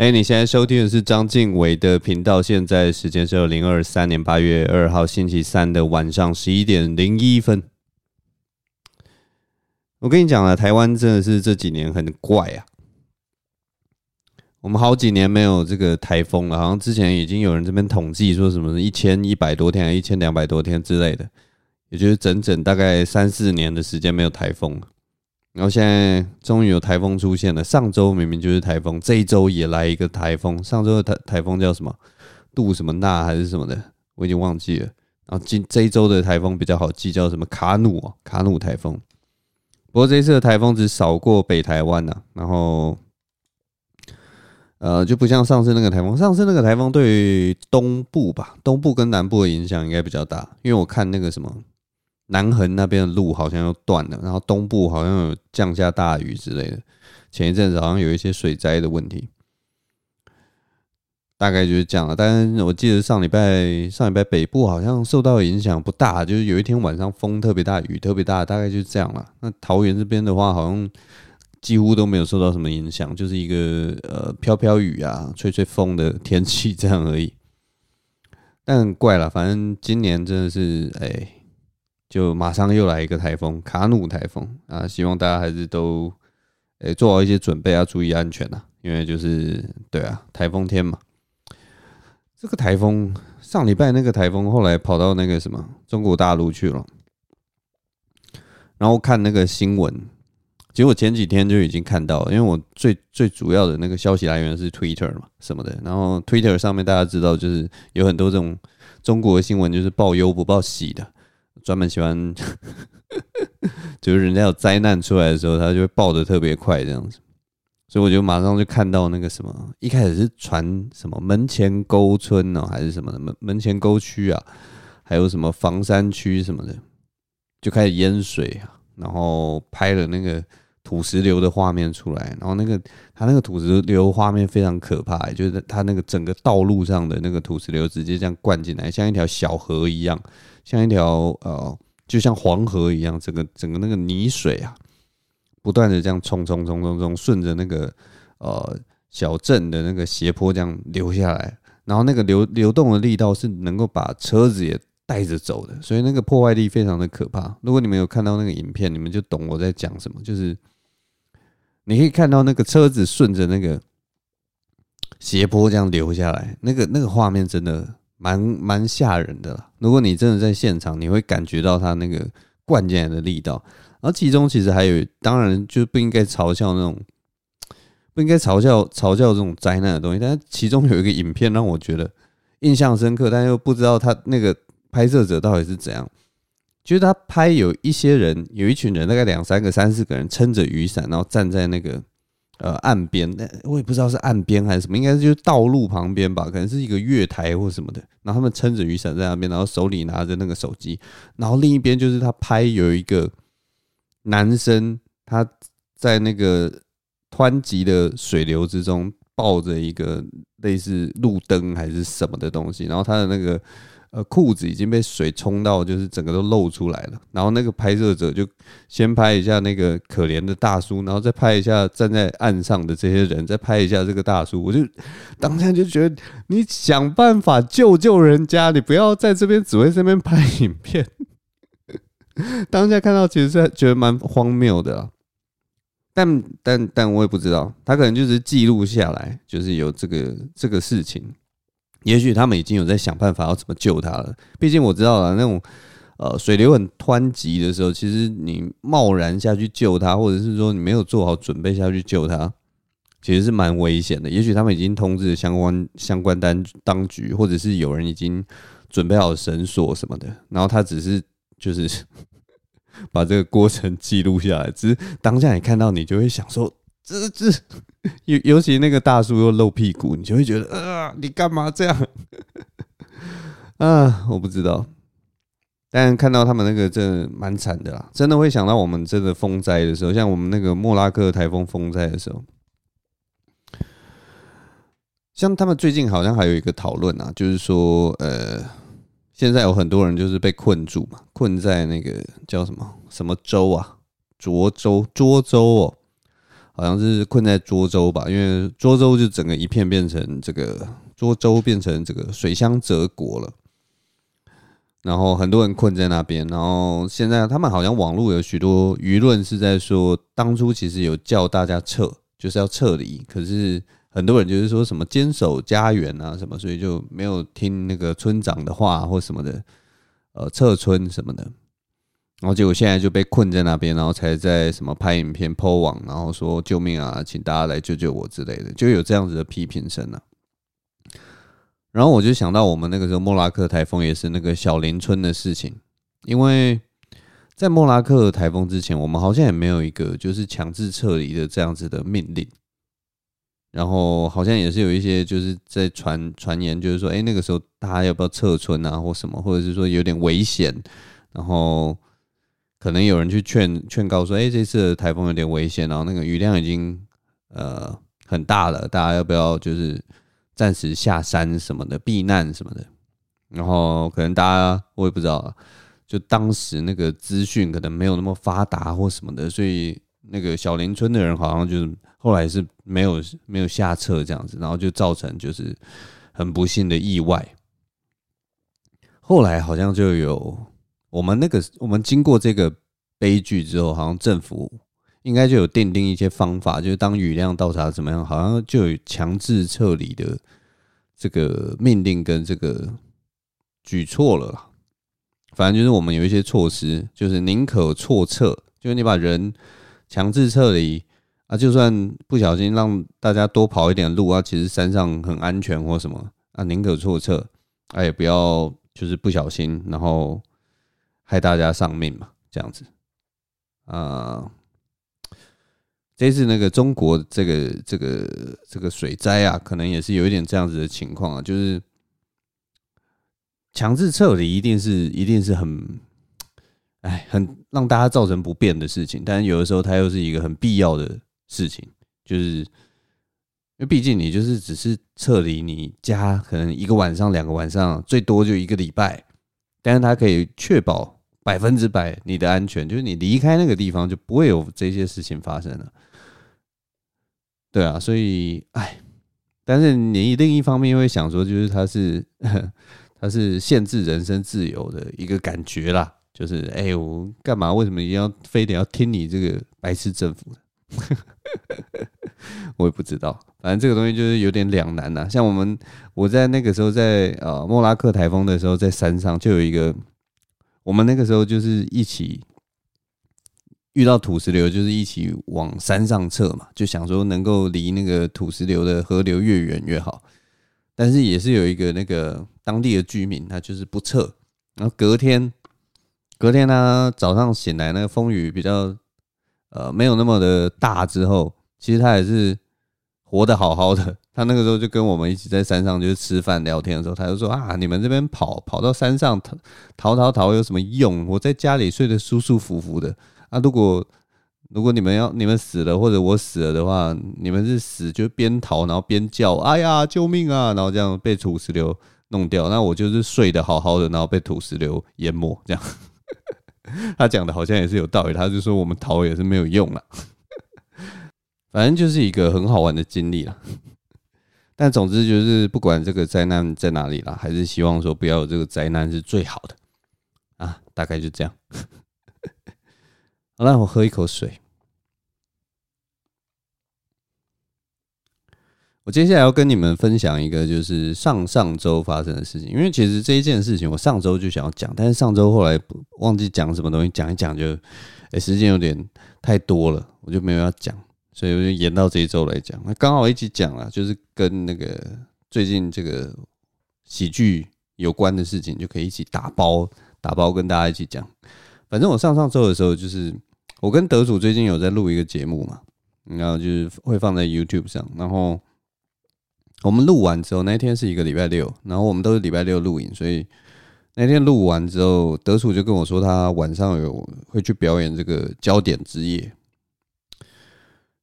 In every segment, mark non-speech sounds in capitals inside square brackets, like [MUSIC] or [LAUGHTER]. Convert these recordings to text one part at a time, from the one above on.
哎、你现在收听的是张晋唯的频道。现在时间是二零二三年八月二号星期三的晚上十一点零一分。我跟你讲了，台湾真的是这几年很怪啊。我们好几年没有这个台风了，好像之前已经有人这边统计说什么一千一百多天、一千两百多天之类的，也就是整整大概三四年的时间没有台风了。然后现在终于有台风出现了。上周明明就是台风，这一周也来一个台风。上周的台台风叫什么？杜什么娜还是什么的？我已经忘记了。然后今这一周的台风比较好记，叫什么卡努哦，卡努台风。不过这一次的台风只扫过北台湾呐，然后呃就不像上次那个台风。上次那个台风对于东部吧，东部跟南部的影响应该比较大，因为我看那个什么。南横那边的路好像又断了，然后东部好像有降下大雨之类的。前一阵子好像有一些水灾的问题，大概就是这样了。但是我记得上礼拜上礼拜北部好像受到影响不大，就是有一天晚上风特别大，雨特别大，大概就是这样了。那桃园这边的话，好像几乎都没有受到什么影响，就是一个呃飘飘雨啊、吹吹风的天气这样而已。但怪了，反正今年真的是哎。就马上又来一个台风，卡努台风啊！希望大家还是都诶、做好一些准备，要注意安全呐。因为就是对啊，台风天嘛。这个台风上礼拜那个台风后来跑到那个什么中国大陆去了，然后看那个新闻，其实我前几天就已经看到，因为我最最主要的那个消息来源是 Twitter 嘛什么的，然后 Twitter 上面大家知道就是有很多这种中国的新闻，就是报忧不报喜的。专门喜欢，[LAUGHS] 就是人家有灾难出来的时候，他就会报的特别快这样子，所以我就马上就看到那个什么，一开始是传什么门前沟村哦，还是什么的门门前沟区啊，还有什么房山区什么的，就开始淹水啊，然后拍了那个土石流的画面出来，然后那个他那个土石流画面非常可怕，就是他那个整个道路上的那个土石流直接这样灌进来，像一条小河一样。像一条呃，就像黄河一样，整个整个那个泥水啊，不断的这样冲冲冲冲冲，顺着那个呃小镇的那个斜坡这样流下来，然后那个流流动的力道是能够把车子也带着走的，所以那个破坏力非常的可怕。如果你们有看到那个影片，你们就懂我在讲什么，就是你可以看到那个车子顺着那个斜坡这样流下来，那个那个画面真的。蛮蛮吓人的啦，如果你真的在现场，你会感觉到它那个灌进来的力道。然后其中其实还有，当然就不应该嘲笑那种，不应该嘲笑嘲笑这种灾难的东西。但其中有一个影片让我觉得印象深刻，但又不知道他那个拍摄者到底是怎样。就是他拍有一些人，有一群人，大概两三个、三四个人撑着雨伞，然后站在那个。呃，岸边，那我也不知道是岸边还是什么，应该是就是道路旁边吧，可能是一个月台或什么的。然后他们撑着雨伞在那边，然后手里拿着那个手机，然后另一边就是他拍有一个男生，他在那个湍急的水流之中抱着一个类似路灯还是什么的东西，然后他的那个。呃，裤子已经被水冲到，就是整个都露出来了。然后那个拍摄者就先拍一下那个可怜的大叔，然后再拍一下站在岸上的这些人，再拍一下这个大叔。我就当下就觉得，你想办法救救人家，你不要在这边只会这边拍影片。当下看到其实是觉得蛮荒谬的，但但但我也不知道，他可能就是记录下来，就是有这个这个事情。也许他们已经有在想办法要怎么救他了。毕竟我知道了，那种呃水流很湍急的时候，其实你贸然下去救他，或者是说你没有做好准备下去救他，其实是蛮危险的。也许他们已经通知相关相关单当局，或者是有人已经准备好绳索什么的，然后他只是就是 [LAUGHS] 把这个过程记录下来。只是当下你看到，你就会想说。这这尤尤其那个大叔又露屁股，你就会觉得啊，你干嘛这样？[LAUGHS] 啊，我不知道。但看到他们那个真的蛮惨的啦，真的会想到我们真的风灾的时候，像我们那个莫拉克台风风灾的时候，像他们最近好像还有一个讨论啊，就是说呃，现在有很多人就是被困住嘛，困在那个叫什么什么州啊，涿州涿州哦。好像是困在涿州吧，因为涿州就整个一片变成这个涿州变成这个水乡泽国了，然后很多人困在那边，然后现在他们好像网络有许多舆论是在说，当初其实有叫大家撤，就是要撤离，可是很多人就是说什么坚守家园啊什么，所以就没有听那个村长的话或什么的，呃，撤村什么的。然后结果现在就被困在那边，然后才在什么拍影片 po 网，然后说救命啊，请大家来救救我之类的，就有这样子的批评声啊。然后我就想到我们那个时候莫拉克台风也是那个小林村的事情，因为在莫拉克台风之前，我们好像也没有一个就是强制撤离的这样子的命令。然后好像也是有一些就是在传传言，就是说，哎，那个时候大家要不要撤村啊，或什么，或者是说有点危险，然后。可能有人去劝劝告说：“哎、这次的台风有点危险，然后那个雨量已经呃很大了，大家要不要就是暂时下山什么的避难什么的？”然后可能大家我也不知道，就当时那个资讯可能没有那么发达或什么的，所以那个小林村的人好像就是后来是没有没有下撤这样子，然后就造成就是很不幸的意外。后来好像就有。我们那个，我们经过这个悲剧之后，好像政府应该就有奠定一些方法，就是当雨量到达怎么样，好像就有强制撤离的这个命令跟这个举措了啦。反正就是我们有一些措施，就是宁可错撤，就是你把人强制撤离啊，就算不小心让大家多跑一点路啊，其实山上很安全或什么啊，宁可错撤，哎，也不要就是不小心，然后。害大家丧命嘛，这样子啊、这次那个中国这个这个这个水灾啊，可能也是有一点这样子的情况啊，就是强制撤离一定是一定是很，哎，很让大家造成不便的事情，但是有的时候它又是一个很必要的事情，就是因为毕竟你就是只是撤离你家，可能一个晚上、两个晚上，最多就一个礼拜，但是它可以确保。百分之百你的安全，就是你离开那个地方就不会有这些事情发生了。对啊，所以哎，但是你另一方面又会想说，就是它是 [LAUGHS] 它是限制人身自由的一个感觉啦。就是哎，我干嘛？为什么一定要非得要听你这个白痴政府？[LAUGHS] 我也不知道，反正这个东西就是有点两难呐。像我们我在那个时候在呃莫拉克台风的时候，在山上就有一个。我们那个时候就是一起遇到土石流，就是一起往山上撤嘛，就想说能够离那个土石流的河流越远越好。但是也是有一个那个当地的居民，他就是不撤。然后隔天，隔天他早上醒来，那个风雨比较呃没有那么的大之后，其实他也是活得好好的。[LAUGHS] 他那个时候就跟我们一起在山上就是吃饭聊天的时候，他就说啊，你们这边跑跑到山上逃逃逃有什么用？我在家里睡得舒舒服服的啊。如果如果你们要你们死了或者我死了的话，你们是死就边逃然后边叫，哎呀救命啊！然后这样被土石流弄掉。那我就是睡得好好的，然后被土石流淹没这样。[LAUGHS] 他讲的好像也是有道理，他就说我们逃也是没有用了。反正就是一个很好玩的经历了。[LAUGHS] 但总之就是，不管这个灾难在哪里啦，还是希望说不要有这个灾难是最好的啊。大概就这样。[LAUGHS] 好了，我喝一口水。我接下来要跟你们分享一个，就是上上周发生的事情。因为其实这一件事情，我上周就想要讲，但是上周后来忘记讲什么东西，讲一讲就，哎，时间有点太多了，我就没有要讲。所以我就延到这一周来讲，那刚好一起讲了，就是跟那个最近这个喜剧有关的事情，就可以一起打包打包跟大家一起讲。反正我上上周的时候，就是我跟德主最近有在录一个节目嘛，然后就是会放在 YouTube 上。然后我们录完之后，那天是一个礼拜六，然后我们都是礼拜六录影，所以那天录完之后，德主就跟我说，他晚上有会去表演这个焦点之夜。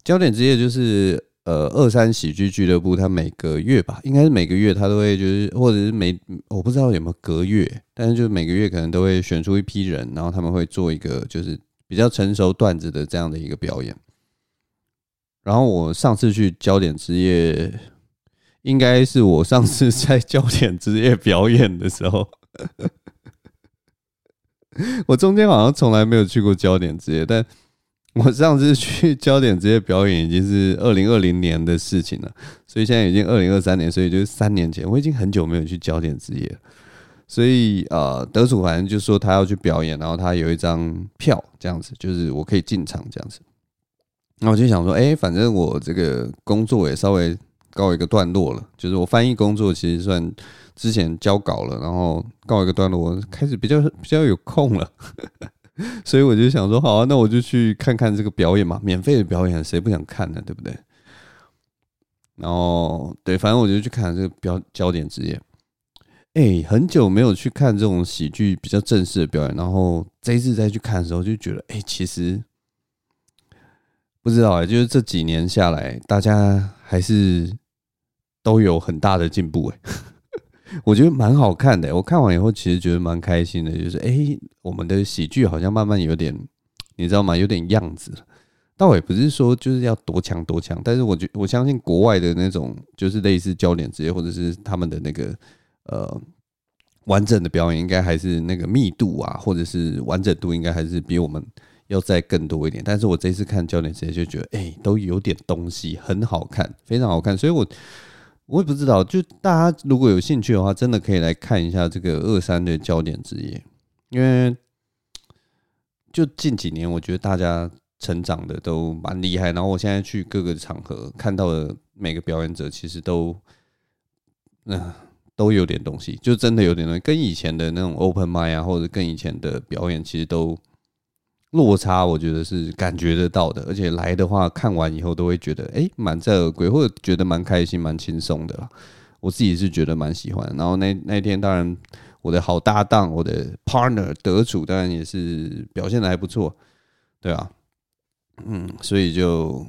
焦点之夜就是呃二三喜剧俱乐部，他每个月吧，应该是每个月他都会就是，或者是每我不知道有没有隔月，但是就是每个月可能都会选出一批人，然后他们会做一个就是比较成熟段子的这样的一个表演。然后我上次去焦点之夜，应该是我上次在焦点之夜表演的时候。[LAUGHS] 我中间好像从来没有去过焦点之夜，但我上次去 [LAUGHS] 焦点职业表演已经是二零二零年的事情了，所以现在已经二零二三年，所以就是三年前，我已经很久没有去焦点职业了。所以呃，得主反正就说他要去表演，然后他有一张票，这样子就是我可以进场这样子。那我就想说，哎、反正我这个工作也稍微告一个段落了，就是我翻译工作其实算之前交稿了，然后告一个段落，我开始比较比较有空了，[LAUGHS] 所以我就想说，好啊，那我就去看看这个表演嘛，免费的表演谁不想看呢？对不对？然后对，反正我就去看这个标焦点之夜。哎、很久没有去看这种喜剧比较正式的表演，然后这一次再去看的时候，就觉得，哎、其实。不知道哎，就是这几年下来，大家还是都有很大的进步哎，我觉得蛮好看的。我看完以后，其实觉得蛮开心的，就是哎，我们的喜剧好像慢慢有点，你知道吗？有点样子了。倒也不是说就是要多强多强，但是我觉我相信国外的那种，就是类似焦点之夜，或者是他们的那个呃完整的表演，应该还是那个密度啊，或者是完整度，应该还是比我们。要再更多一点，但是我这次看焦点之夜就觉得，哎、都有点东西，很好看，非常好看，所以我我也不知道，就大家如果有兴趣的话，真的可以来看一下这个二三的焦点之夜，因为就近几年，我觉得大家成长的都蛮厉害，然后我现在去各个场合看到的每个表演者，其实都嗯、都有点东西，就真的有点东西，跟以前的那种 open mic 啊，或者跟以前的表演，其实都。落差，我觉得是感觉得到的，而且来的话，看完以后都会觉得，哎，满载而归，或者觉得蛮开心、蛮轻松的啦。我自己是觉得蛮喜欢。然后那那天，当然我的好搭档，我的 partner 得主，当然也是表现的还不错，对啊，嗯，所以就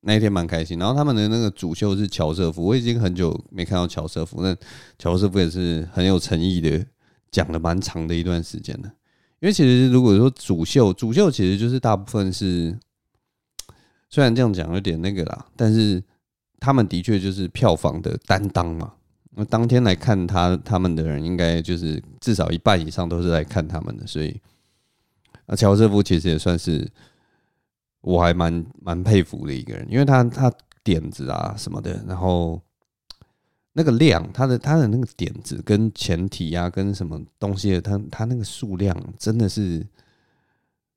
那一天蛮开心。然后他们的那个主秀是乔瑟夫，我已经很久没看到乔瑟夫，那乔瑟夫也是很有诚意的，讲了蛮长的一段时间的。因为其实如果说主秀，主秀其实就是大部分是，虽然这样讲有点那个啦，但是他们的确就是票房的担当嘛。那当天来看他他们的人，应该就是至少一半以上都是来看他们的，所以啊，乔瑟夫其实也算是我还蛮蛮佩服的一个人，因为他他点子啊什么的，然后。那个量，他的他的那个点子跟前提啊，跟什么东西的，他他那个数量真的是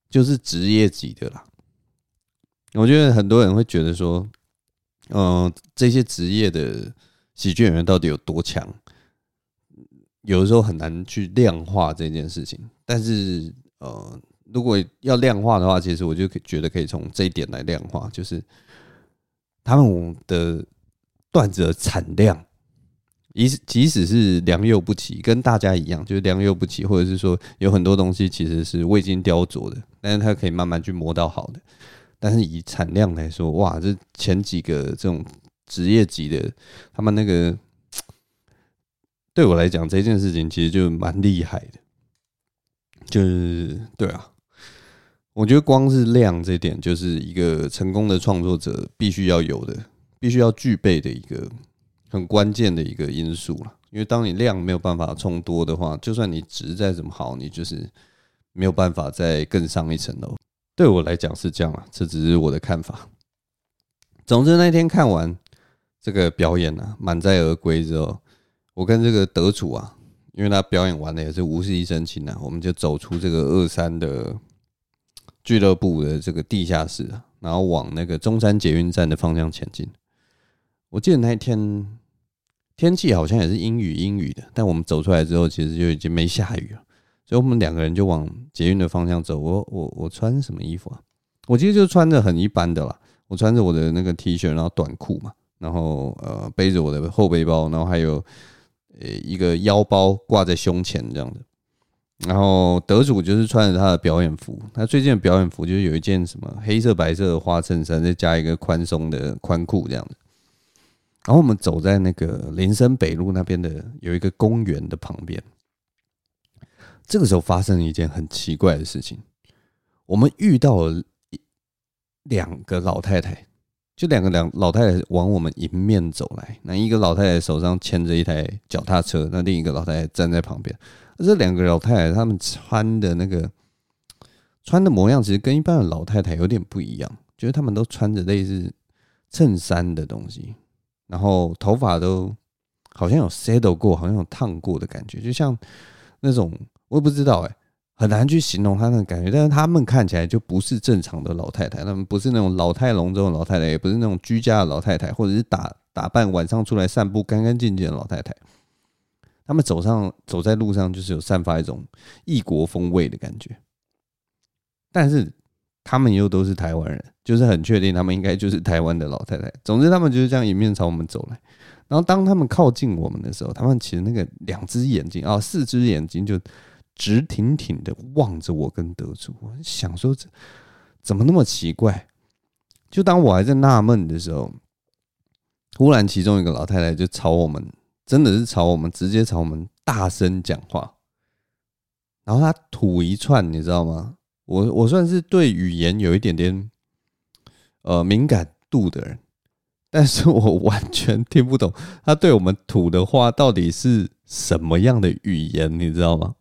就是职业级的啦。我觉得很多人会觉得说，嗯，这些职业的喜剧演员到底有多强？有的时候很难去量化这件事情。但是，呃，如果要量化的话，其实我就觉得可以从这一点来量化，就是他们的段子的产量。即使即使是良莠不齐，跟大家一样，就是良莠不齐，或者是说有很多东西其实是未经雕琢的，但是它可以慢慢去磨到好的。但是以产量来说，哇，这前几个这种职业级的，他们那个对我来讲这件事情其实就蛮厉害的。就是对啊，我觉得光是量这点，就是一个成功的创作者必须要有的，必须要具备的一个。很关键的一个因素了，因为当你量没有办法冲多的话，就算你值再怎么好，你就是没有办法再更上一层楼。对我来讲是这样啊，这只是我的看法。总之那天看完这个表演呢，满载而归之后，我跟这个得主啊，因为他表演完了也是无事一身轻啊，我们就走出这个二三的俱乐部的这个地下室啊，然后往那个中山捷运站的方向前进。我记得那一天。天气好像也是阴雨阴雨的，但我们走出来之后，其实就已经没下雨了，所以我们两个人就往捷运的方向走。我我我穿什么衣服啊？我其实就穿着很一般的啦，我穿着我的那个 T 恤，然后短裤嘛，然后呃背着我的后背包，然后还有呃一个腰包挂在胸前这样的。然后得主就是穿着他的表演服，他最近的表演服就是有一件什么黑色白色的花衬衫，再加一个宽松的宽裤这样的。然后我们走在那个林森北路那边的有一个公园的旁边，这个时候发生了一件很奇怪的事情，我们遇到了两个老太太，就两个两老太太往我们迎面走来，那一个老太太手上牵着一台脚踏车，那另一个老太太站在旁边。这两个老太太她们穿的那个穿的模样，其实跟一般的老太太有点不一样，就是她们都穿着类似衬衫的东西，然后头发都好像有 settle 过，好像有烫过的感觉，就像那种我也不知道哎、很难去形容他那感觉，但是他们看起来就不是正常的老太太，他们不是那种老态龙钟的老太太，也不是那种居家的老太太，或者是打打扮晚上出来散步干干净净的老太太。他们走上走在路上，就是有散发一种异国风味的感觉。但是他们又都是台湾人，就是很确定他们应该就是台湾的老太太。总之，他们就是这样迎面朝我们走来。然后当他们靠近我们的时候，他们其实那个两只眼睛啊，四只眼睛就。直挺挺的望着我跟德主，我想说怎么那么奇怪？就当我还在纳闷的时候，忽然其中一个老太太就朝我们，真的是朝我们，直接朝我们大声讲话。然后她吐一串，你知道吗？我我算是对语言有一点点呃敏感度的人，但是我完全听不懂他对我们吐的话到底是什么样的语言，你知道吗？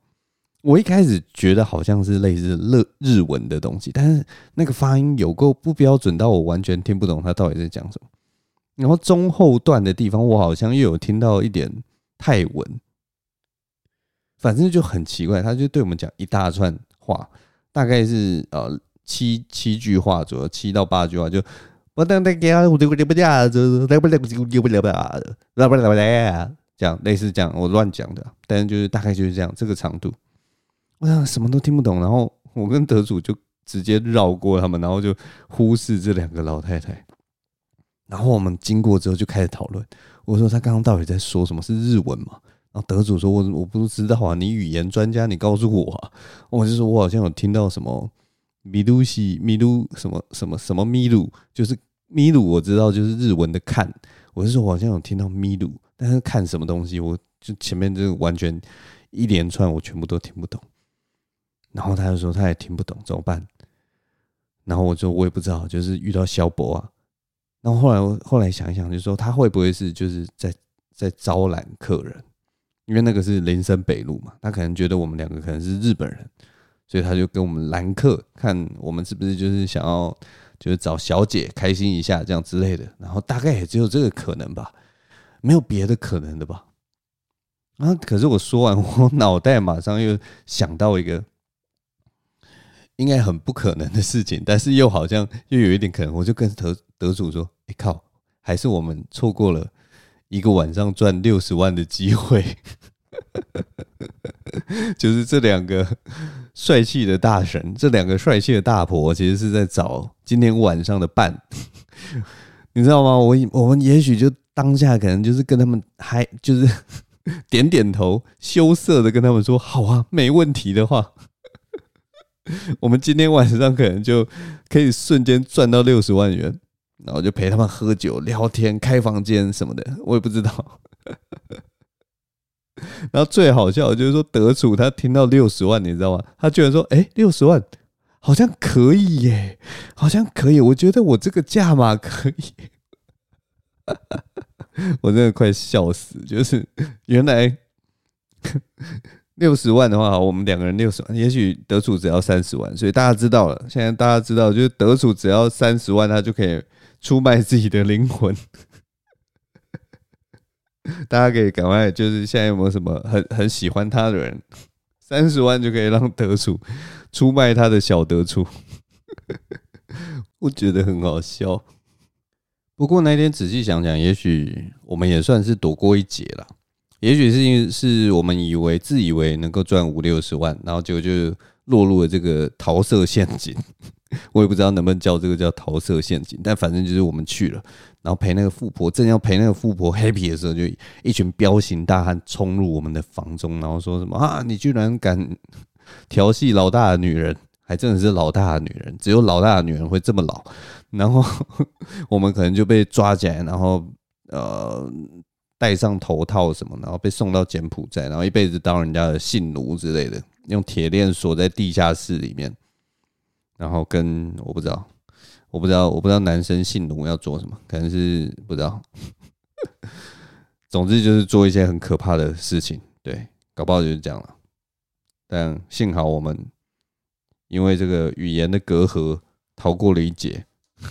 我一开始觉得好像是类似日日文的东西，但是那个发音有够不标准到我完全听不懂他到底在讲什么。然后中后段的地方，我好像又有听到一点泰文，反正就很奇怪。他就对我们讲一大串话，大概是呃七七句话左右，七到八句话就不等等给啊，不不不不这样类似这样，我乱讲的，但是就是大概就是这样这个长度。我想什么都听不懂，然后我跟德主就直接绕过他们，然后就忽视这两个老太太。然后我们经过之后就开始讨论。我说他刚刚到底在说什么？是日文吗？然后德主说：“我我不知道啊，你语言专家，你告诉我啊。”我就说：“我好像有听到什么米露西米露什么什么什么米露，就是米露，我知道就是日文的看。我是说我好像有听到米露，但是看什么东西，我就前面就完全一连串我全部都听不懂。”然后他就说他也听不懂怎么办？然后我说我也不知道，就是遇到萧博啊。然后后来后来想一想，就说他会不会是就是在在招揽客人？因为那个是林森北路嘛，他可能觉得我们两个可能是日本人，所以他就跟我们拦客，看我们是不是就是想要就是找小姐开心一下这样之类的。然后大概也只有这个可能吧，没有别的可能的吧。啊！可是我说完，我脑袋马上又想到一个。应该很不可能的事情，但是又好像又有一点可能，我就跟德德主说：“哎靠，还是我们错过了一个晚上赚六十万的机会。[LAUGHS] ”就是这两个帅气的大神，这两个帅气的大婆，其实是在找今天晚上的伴，[LAUGHS] 你知道吗？我我们也许就当下可能就是跟他们还就是 [LAUGHS] 点点头，羞涩的跟他们说：“好啊，没问题的话。”我们今天晚上可能就可以瞬间赚到六十万元，然后就陪他们喝酒、聊天、开房间什么的，我也不知道。[LAUGHS] 然后最好笑的就是说，德主他听到六十万，你知道吗？他居然说：“哎，六十万好像可以耶，好像可以。”我觉得我这个价码可以，[LAUGHS] 我真的快笑死。就是原来。六十万的话，我们两个人六十万，也许德主只要三十万，所以大家知道了。现在大家知道，就是德主只要三十万，他就可以出卖自己的灵魂。[LAUGHS] 大家可以赶快，就是现在有没有什么很很喜欢他的人，三十万就可以让德主出卖他的小德主。[LAUGHS] 我觉得很好笑。不过那天仔细想想，也许我们也算是躲过一劫了。也许是因为是我们以为自以为能够赚五六十万，然后结果就落入了这个桃色陷阱。[LAUGHS] 我也不知道能不能叫这个叫桃色陷阱，但反正就是我们去了，然后陪那个富婆，正要陪那个富婆 happy 的时候，就一群彪形大汉冲入我们的房中，然后说什么啊，你居然敢调戏老大的女人，还真的是老大的女人，只有老大的女人会这么老。然后我们可能就被抓起来，然后呃。戴上头套什么，然后被送到柬埔寨，然后一辈子当人家的性奴之类的，用铁链锁在地下室里面，然后跟我不知道，我不知道，我不知道男生性奴要做什么，可能是不知道。[LAUGHS] 总之就是做一些很可怕的事情，对，搞不好就是这样了。但幸好我们因为这个语言的隔阂逃过了一劫。[LAUGHS]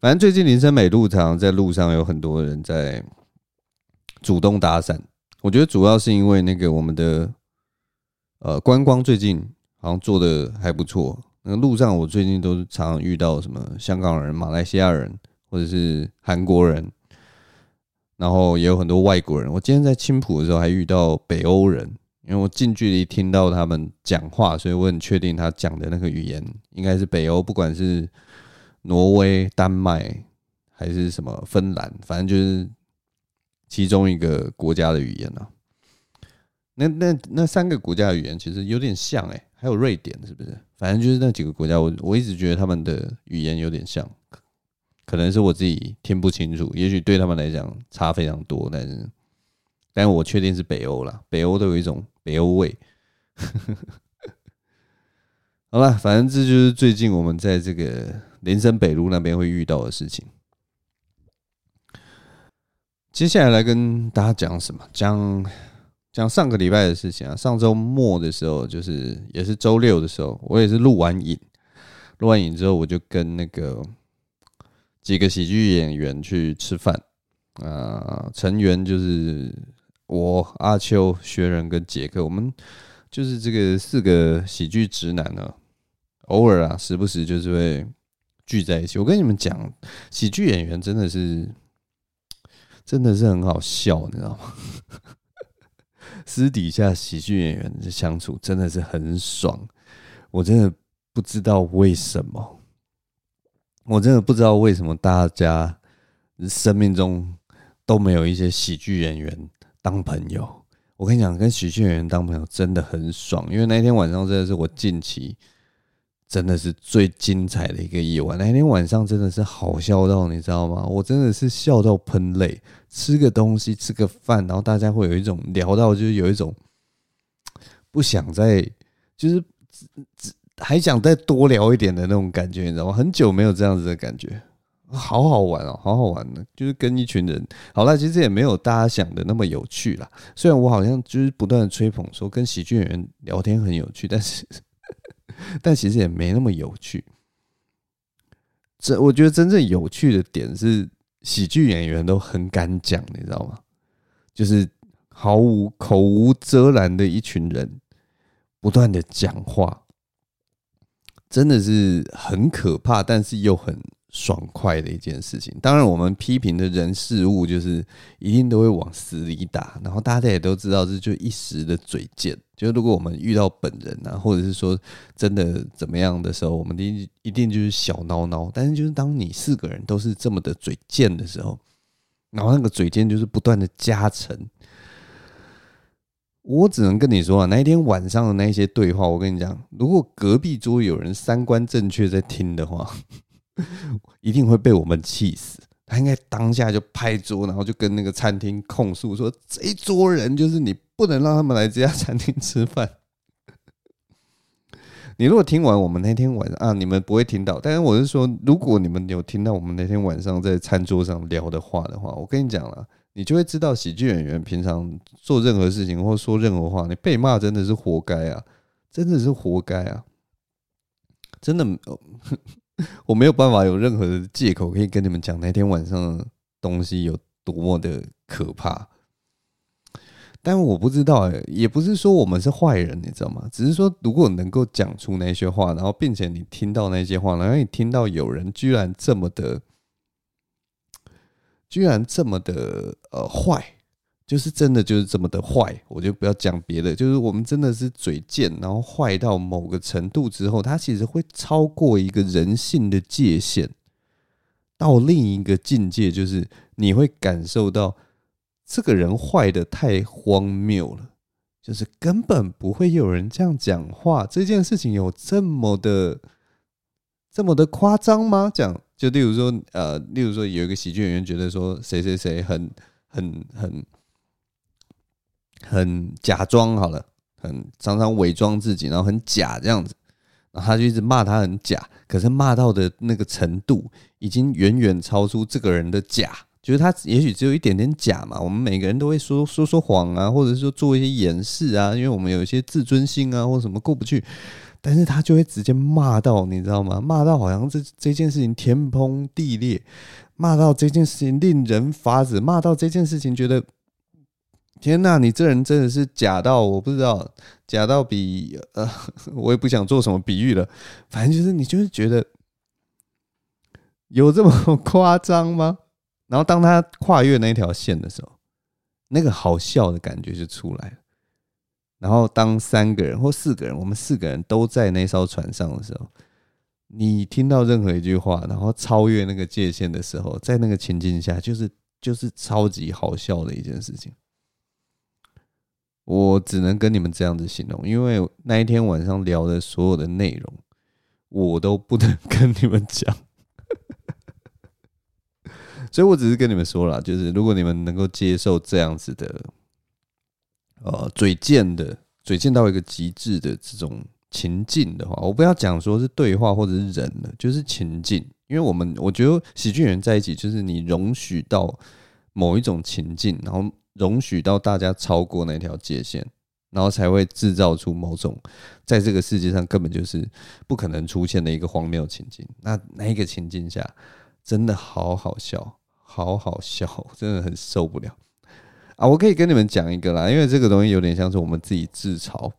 反正最近林森美路常在路上有很多人在主动搭讪，我觉得主要是因为那个我们的呃观光最近好像做的还不错。那路上我最近都常常遇到什么香港人、马来西亚人或者是韩国人。然后也有很多外国人。我今天在青浦的时候还遇到北欧人，因为我近距离听到他们讲话，所以我很确定他讲的那个语言应该是北欧，不管是挪威、丹麦还是什么芬兰，反正就是其中一个国家的语言啊。那那那三个国家的语言其实有点像哎，还有瑞典是不是？反正就是那几个国家，我我一直觉得他们的语言有点像。可能是我自己听不清楚，也许对他们来讲差非常多，但是，但我确定是北欧啦，北欧都有一种北欧味。[LAUGHS] 好了，反正这就是最近我们在这个林森北路那边会遇到的事情。接下来来跟大家讲什么？讲讲上个礼拜的事情啊。上周末的时候，就是也是周六的时候，我也是录完影，录完影之后，我就跟那个。几个喜剧演员去吃饭，啊，成员就是我、阿秋、学人跟杰克，我们就是这个四个喜剧直男呢，偶尔啊，时不时就是会聚在一起。我跟你们讲，喜剧演员真的是，真的是很好笑，你知道吗？私底下喜剧演员的相处真的是很爽，我真的不知道为什么。我真的不知道为什么大家生命中都没有一些喜剧演员当朋友。我跟你讲，跟喜剧演员当朋友真的很爽，因为那天晚上真的是我近期真的是最精彩的一个夜晚。那天晚上真的是好笑到你知道吗？我真的是笑到喷泪。吃个东西，吃个饭，然后大家会有一种聊到，就是有一种不想再就是还想再多聊一点的那种感觉，你知道吗？很久没有这样子的感觉，好好玩哦，好好玩的，就是跟一群人。好了，其实也没有大家想的那么有趣啦。虽然我好像就是不断的吹捧说跟喜剧演员聊天很有趣，但是，但其实也没那么有趣。这我觉得真正有趣的点是，喜剧演员都很敢讲，你知道吗？就是毫无口无遮拦的一群人，不断的讲话。真的是很可怕，但是又很爽快的一件事情。当然，我们批评的人事物，就是一定都会往死里打。然后大家也都知道，这就一时的嘴贱。就如果我们遇到本人啊，或者是说真的怎么样的时候，我们一定一定就是小孬孬。但是，就是当你四个人都是这么的嘴贱的时候，然后那个嘴贱就是不断的加成。我只能跟你说啊，那一天晚上的那些对话，我跟你讲，如果隔壁桌有人三观正确在听的话，[LAUGHS] 一定会被我们气死。他应该当下就拍桌，然后就跟那个餐厅控诉说：“这一桌人就是你不能让他们来这家餐厅吃饭。[LAUGHS] ”你如果听完我们那天晚上啊，你们不会听到，但是我是说，如果你们有听到我们那天晚上在餐桌上聊的话的话，我跟你讲了。你就会知道，喜剧演员平常做任何事情或说任何话，你被骂真的是活该啊！真的是活该啊！真的，[LAUGHS] [LAUGHS] 我没有办法有任何的借口可以跟你们讲那天晚上的东西有多么的可怕。但我不知道，诶，也不是说我们是坏人，你知道吗？只是说，如果能够讲出那些话，然后并且你听到那些话，然后你听到有人居然这么的。居然这么的呃坏，就是真的就是这么的坏，我就不要讲别的，就是我们真的是嘴贱，然后坏到某个程度之后，它其实会超过一个人性的界限，到另一个境界，就是你会感受到这个人坏的太荒谬了，就是根本不会有人这样讲话，这件事情有这么的这么的夸张吗？讲。就例如说，呃，例如说，有一个喜剧演员觉得说，谁谁谁很很很很假装好了，很常常伪装自己，然后很假这样子，然后他就一直骂他很假，可是骂到的那个程度已经远远超出这个人的假，就是他也许只有一点点假嘛。我们每个人都会说说说谎啊，或者是说做一些掩饰啊，因为我们有一些自尊心啊，或什么过不去。但是他就会直接骂到，你知道吗？骂到好像这这件事情天崩地裂，骂到这件事情令人发指，骂到这件事情觉得天哪，你这人真的是假到我不知道，假到比呃，[LAUGHS] 我也不想做什么比喻了，反正就是你就是觉得有这么夸张吗？[LAUGHS] 然后当他跨越那条线的时候，那个好笑的感觉就出来了。然后，当三个人或四个人，我们四个人都在那艘船上的时候，你听到任何一句话，然后超越那个界限的时候，在那个情境下，就是就是超级好笑的一件事情。我只能跟你们这样子形容，因为那一天晚上聊的所有的内容，我都不能 [LAUGHS] 跟你们讲，所以我只是跟你们说了，就是如果你们能够接受这样子的。呃，嘴贱的，嘴贱到一个极致的这种情境的话，我不要讲说是对话或者是人了，就是情境。因为我们我觉得喜剧人在一起，就是你容许到某一种情境，然后容许到大家超过那条界限，然后才会制造出某种在这个世界上根本就是不可能出现的一个荒谬情境。那那个情境下，真的好好笑，好好笑，[LAUGHS] 真的很受不了。啊，我可以跟你们讲一个啦，因为这个东西有点像是我们自己自嘲。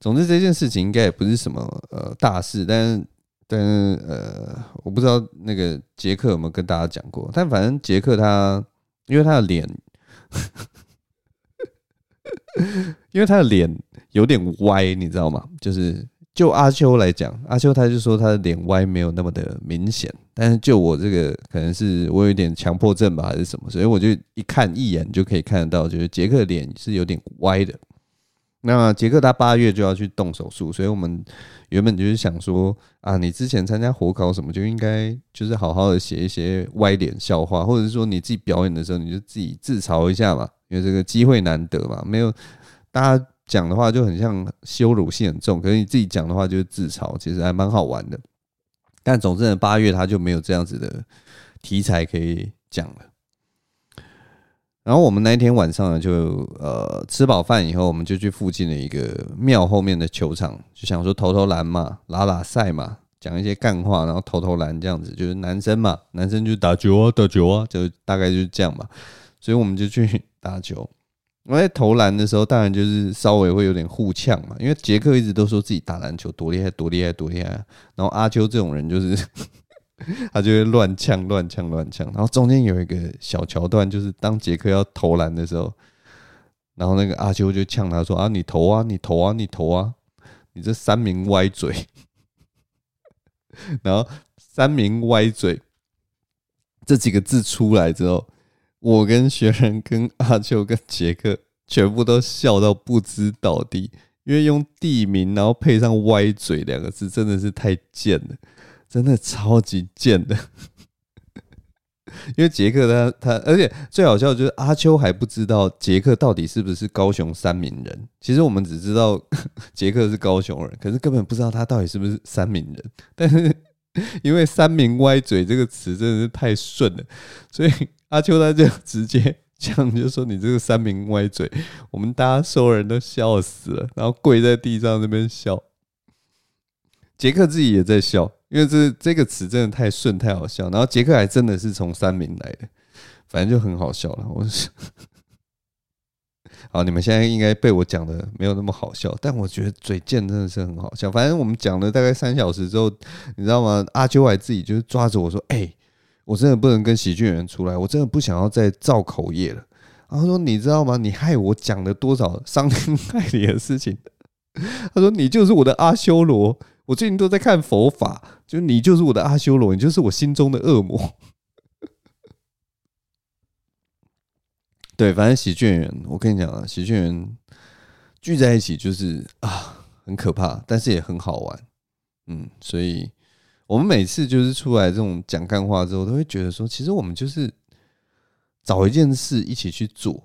总之这件事情应该也不是什么呃大事，但是但是呃，我不知道那个杰克有没有跟大家讲过，但反正杰克他因为他的脸，[LAUGHS] 因为他的脸有点歪，你知道吗？就是。就阿秋来讲，阿秋他就说他的脸歪没有那么的明显，但是就我这个可能是我有一点强迫症吧，还是什么，所以我就一看一眼就可以看得到，就是杰克脸是有点歪的。那杰克他八月就要去动手术，所以我们原本就是想说啊，你之前参加火烤什么就应该就是好好的写一些歪脸笑话，或者是说你自己表演的时候你就自己自嘲一下嘛，因为这个机会难得嘛，没有大家。讲的话就很像羞辱性很重，可是你自己讲的话就是自嘲，其实还蛮好玩的。但总之呢，八月他就没有这样子的题材可以讲了。然后我们那一天晚上呢，就呃吃饱饭以后，我们就去附近的一个庙后面的球场，就想说投投篮嘛，拉拉赛嘛，讲一些干话，然后投投篮这样子，就是男生嘛，男生就打球啊，打球啊，就大概就是这样嘛。所以我们就去打球。我在投篮的时候，当然就是稍微会有点互呛嘛，因为杰克一直都说自己打篮球多厉害，多厉害，多厉害。然后阿秋这种人就是，[LAUGHS] 他就会乱呛、乱呛、乱呛。然后中间有一个小桥段，就是当杰克要投篮的时候，然后那个阿秋就呛他说：“啊，你投啊，你投啊，你投啊，你 [LAUGHS] 这三名歪嘴。[LAUGHS] ”然后“三名歪嘴”这几个字出来之后。我跟学人、跟阿秋、跟杰克全部都笑到不知倒地，因为用地名然后配上“歪嘴”两个字，真的是太贱了，真的超级贱的。[LAUGHS] 因为杰克他他，而且最好笑的就是阿秋还不知道杰克到底是不是高雄三民人。其实我们只知道 [LAUGHS] 杰克是高雄人，可是根本不知道他到底是不是三民人。但是因为“三名歪嘴”这个词真的是太顺了，所以。阿秋他就直接这样就说：“你这个三名歪嘴，我们大家所有人都笑死了，然后跪在地上那边笑。杰克自己也在笑，因为这这个词真的太顺太好笑。然后杰克还真的是从三名来的，反正就很好笑了。我是好，你们现在应该被我讲的没有那么好笑，但我觉得嘴贱真的是很好笑。反正我们讲了大概三小时之后，你知道吗？阿秋还自己就是抓着我说：‘哎’。”我真的不能跟喜剧人出来，我真的不想要再造口业了。然后说，你知道吗？你害我讲了多少伤天 [LAUGHS] 害理的事情？他说，你就是我的阿修罗，我最近都在看佛法，就你就是我的阿修罗，你就是我心中的恶魔。对，反正喜剧人，我跟你讲啊，喜剧人聚在一起就是啊，很可怕，但是也很好玩。嗯，所以。我们每次就是出来这种讲干话之后，都会觉得说，其实我们就是找一件事一起去做，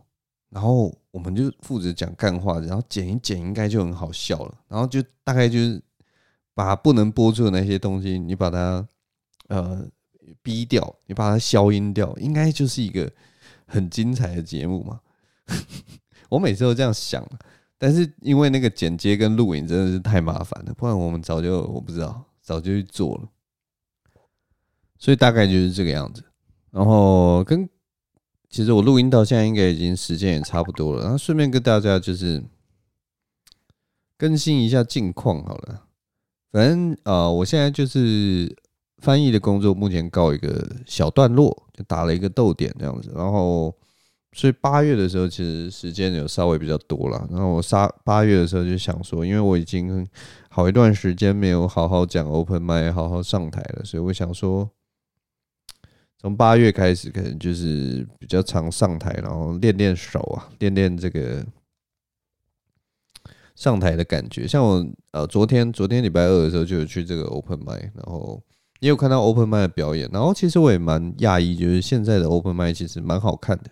然后我们就负责讲干话，然后剪一剪，应该就很好笑了。然后就大概就是把不能播出的那些东西，你把它呃逼掉，你把它消音掉，应该就是一个很精彩的节目嘛。[LAUGHS] 我每次都这样想，但是因为那个剪接跟录影真的是太麻烦了，不然我们早就我不知道早就去做了。所以大概就是这个样子。然后跟其实我录音到现在应该已经时间也差不多了，然后顺便跟大家就是更新一下近况好了。反正呃，我现在就是翻译的工作，目前告一个小段落，就打了一个逗点这样子。然后所以八月的时候，其实时间有稍微比较多了。然后我杀八月的时候就想说，因为我已经好一段时间没有好好讲 Open Mic，好好上台了，所以我想说。从八月开始，可能就是比较常上台，然后练练手啊，练练这个上台的感觉。像我呃，昨天昨天礼拜二的时候就有去这个 Open m i 然后也有看到 Open m i 的表演。然后其实我也蛮讶异，就是现在的 Open m i 其实蛮好看的。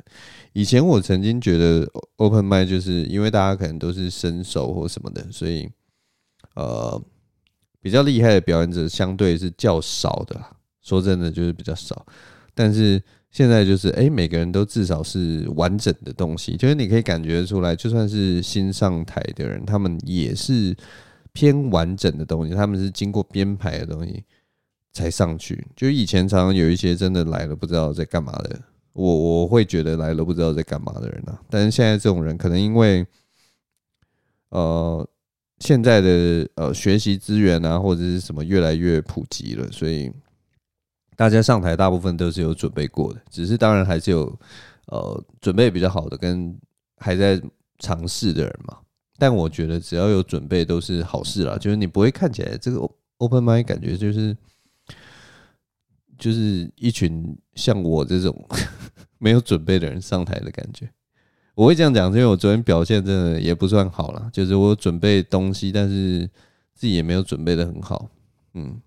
以前我曾经觉得 Open m i 就是因为大家可能都是伸手或什么的，所以呃比较厉害的表演者相对是较少的。说真的，就是比较少。但是现在就是，哎，每个人都至少是完整的东西，就是你可以感觉出来，就算是新上台的人，他们也是偏完整的东西，他们是经过编排的东西才上去。就以前常常有一些真的来了不知道在干嘛的，我我会觉得来了不知道在干嘛的人啊。但是现在这种人，可能因为呃现在的呃学习资源啊，或者是什么越来越普及了，所以。大家上台大部分都是有准备过的，只是当然还是有呃准备比较好的跟还在尝试的人嘛。但我觉得只要有准备都是好事啦，就是你不会看起来这个 open mic 感觉就是就是一群像我这种 [LAUGHS] 没有准备的人上台的感觉。我会这样讲，是因为我昨天表现真的也不算好啦，就是我准备东西，但是自己也没有准备得很好，嗯。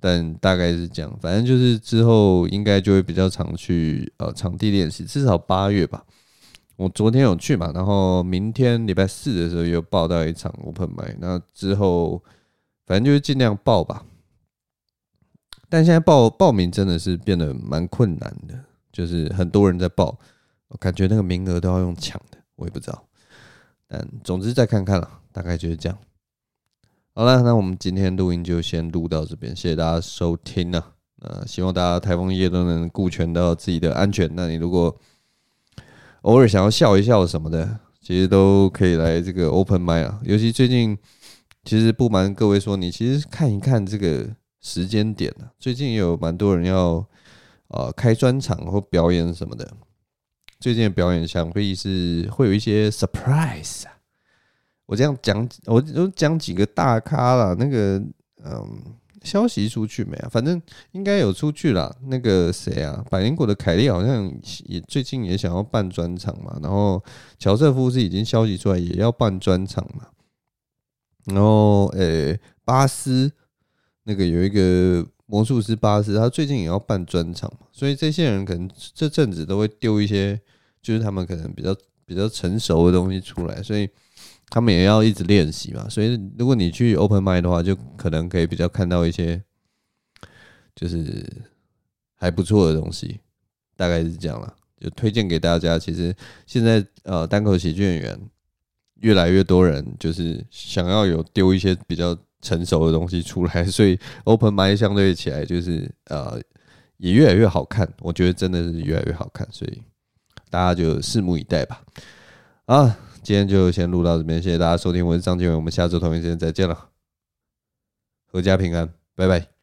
但大概是这样，反正就是之后应该就会比较常去呃场地练习，至少八月吧。我昨天有去嘛，然后明天礼拜四的时候又报到一场 Open m i 那之后反正就是尽量报吧。但现在报报名真的是变得蛮困难的，就是很多人在报，我感觉那个名额都要用抢的，我也不知道。但总之再看看了，大概就是这样。好了，那我们今天录音就先录到这边，谢谢大家收听啊。呃，希望大家台风夜都能顾全到自己的安全。那你如果偶尔想要笑一笑什么的，其实都可以来这个 Open Mic 啊。尤其最近，其实不瞒各位说，你其实看一看这个时间点啊，最近有蛮多人要呃开专场或表演什么的。最近的表演想必是会有一些 surprise 啊。我这样讲，我都讲几个大咖了。那个，嗯，消息出去没啊？反正应该有出去了。那个谁啊？百灵果的凯莉好像也最近也想要办专场嘛。然后乔瑟夫是已经消息出来也要办专场嘛。然后，诶、巴斯那个有一个魔术师巴斯，他最近也要办专场嘛。所以这些人可能这阵子都会丢一些，就是他们可能比较比较成熟的东西出来，所以。他们也要一直练习嘛，所以如果你去 Open mind 的话，就可能可以比较看到一些，就是还不错的东西，大概是这样了。就推荐给大家。其实现在呃，单口喜剧演员越来越多人就是想要有丢一些比较成熟的东西出来，[LAUGHS] 所以 Open mind 相对起来就是呃也越来越好看。我觉得真的是越来越好看，所以大家就拭目以待吧。啊。今天就先录到这边，谢谢大家收听，我是张建伟，我们下周同一时间再见了，阖家平安，拜拜。